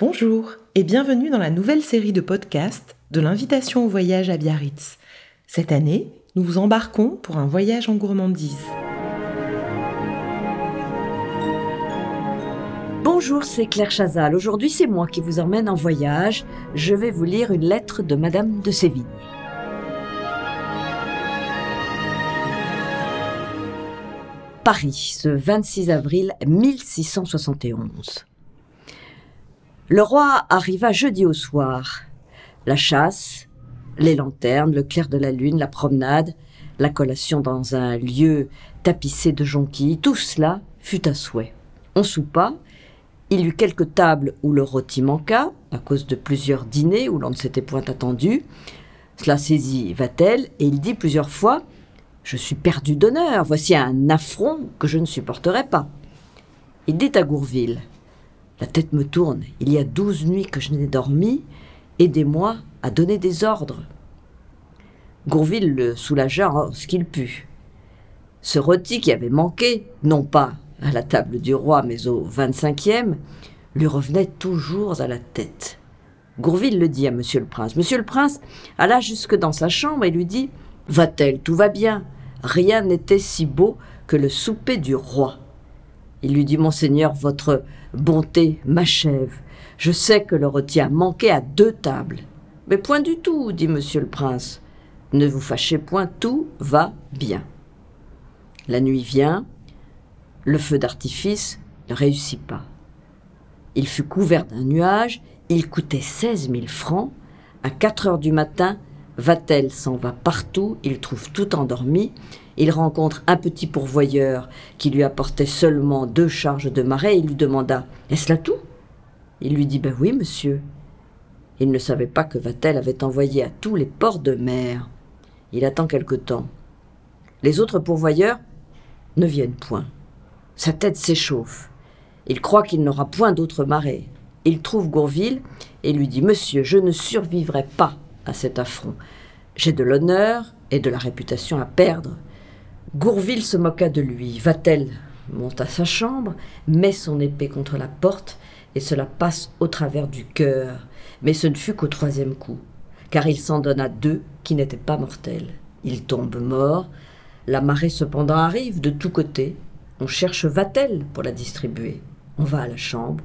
Bonjour et bienvenue dans la nouvelle série de podcasts de l'invitation au voyage à Biarritz. Cette année, nous vous embarquons pour un voyage en gourmandise. Bonjour, c'est Claire Chazal. Aujourd'hui, c'est moi qui vous emmène en voyage. Je vais vous lire une lettre de Madame de Sévigné. Paris, ce 26 avril 1671. Le roi arriva jeudi au soir. La chasse, les lanternes, le clair de la lune, la promenade, la collation dans un lieu tapissé de jonquilles, tout cela fut à souhait. On soupa, il eut quelques tables où le rôti manqua, à cause de plusieurs dîners où l'on ne s'était point attendu. Cela saisit Vatel, et il dit plusieurs fois Je suis perdu d'honneur, voici un affront que je ne supporterai pas. Il dit à Gourville la tête me tourne. Il y a douze nuits que je n'ai dormi. Aidez-moi à donner des ordres. Gourville le soulagea ce qu'il put. Ce rôti qui avait manqué, non pas à la table du roi, mais au vingt-cinquième, lui revenait toujours à la tête. Gourville le dit à Monsieur le Prince. Monsieur le Prince alla jusque dans sa chambre et lui dit Va-t-elle Tout va bien. Rien n'était si beau que le souper du roi. Il lui dit Monseigneur, votre bonté m'achève. Je sais que le rôti a manqué à deux tables. Mais point du tout, dit monsieur le prince. Ne vous fâchez point, tout va bien. La nuit vient, le feu d'artifice ne réussit pas. Il fut couvert d'un nuage, il coûtait seize mille francs. À quatre heures du matin, Vatel s'en va partout, il trouve tout endormi, il rencontre un petit pourvoyeur qui lui apportait seulement deux charges de marais et lui demanda Est-ce là tout? Il lui dit Ben oui, monsieur. Il ne savait pas que Vatel avait envoyé à tous les ports de mer. Il attend quelque temps. Les autres pourvoyeurs ne viennent point. Sa tête s'échauffe. Il croit qu'il n'aura point d'autre marais. Il trouve Gourville et lui dit Monsieur, je ne survivrai pas à cet affront. J'ai de l'honneur et de la réputation à perdre. Gourville se moqua de lui. Va-t-elle monte à sa chambre, met son épée contre la porte, et cela passe au travers du cœur. Mais ce ne fut qu'au troisième coup, car il s'en donna deux qui n'étaient pas mortels. Il tombe mort. La marée cependant arrive de tous côtés. On cherche va-t-elle pour la distribuer. On va à la chambre,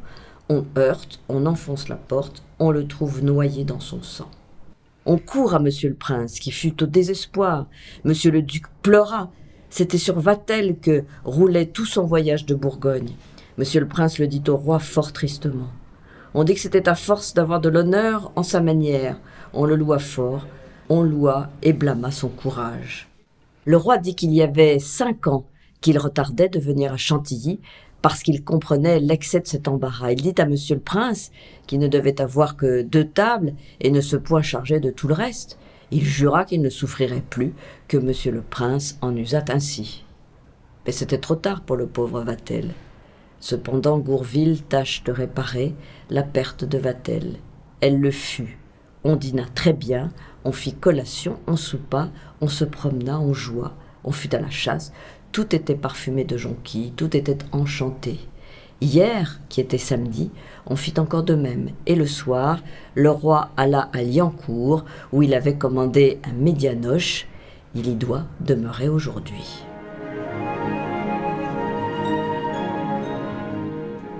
on heurte, on enfonce la porte, on le trouve noyé dans son sang. On court à Monsieur le Prince, qui fut au désespoir. Monsieur le Duc pleura. C'était sur Vatel que roulait tout son voyage de Bourgogne. Monsieur le Prince le dit au roi fort tristement. On dit que c'était à force d'avoir de l'honneur en sa manière. On le loua fort, on loua et blâma son courage. Le roi dit qu'il y avait cinq ans qu'il retardait de venir à Chantilly parce qu'il comprenait l'excès de cet embarras. Il dit à Monsieur le Prince, qui ne devait avoir que deux tables et ne se point charger de tout le reste, il jura qu'il ne souffrirait plus que Monsieur le Prince en usât ainsi. Mais c'était trop tard pour le pauvre Vatel. Cependant, Gourville tâche de réparer la perte de Vatel. Elle le fut. On dîna très bien, on fit collation, on soupa, on se promena, on joua, on fut à la chasse, tout était parfumé de jonquilles, tout était enchanté. Hier, qui était samedi, on fit encore de même, et le soir, le roi alla à Liancourt, où il avait commandé un médianoche. Il y doit demeurer aujourd'hui.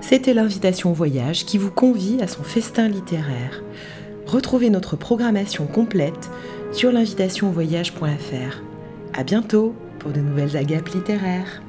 C'était l'invitation voyage qui vous convie à son festin littéraire. Retrouvez notre programmation complète sur l'invitationvoyage.fr. À bientôt! De nouvelles agapes littéraires.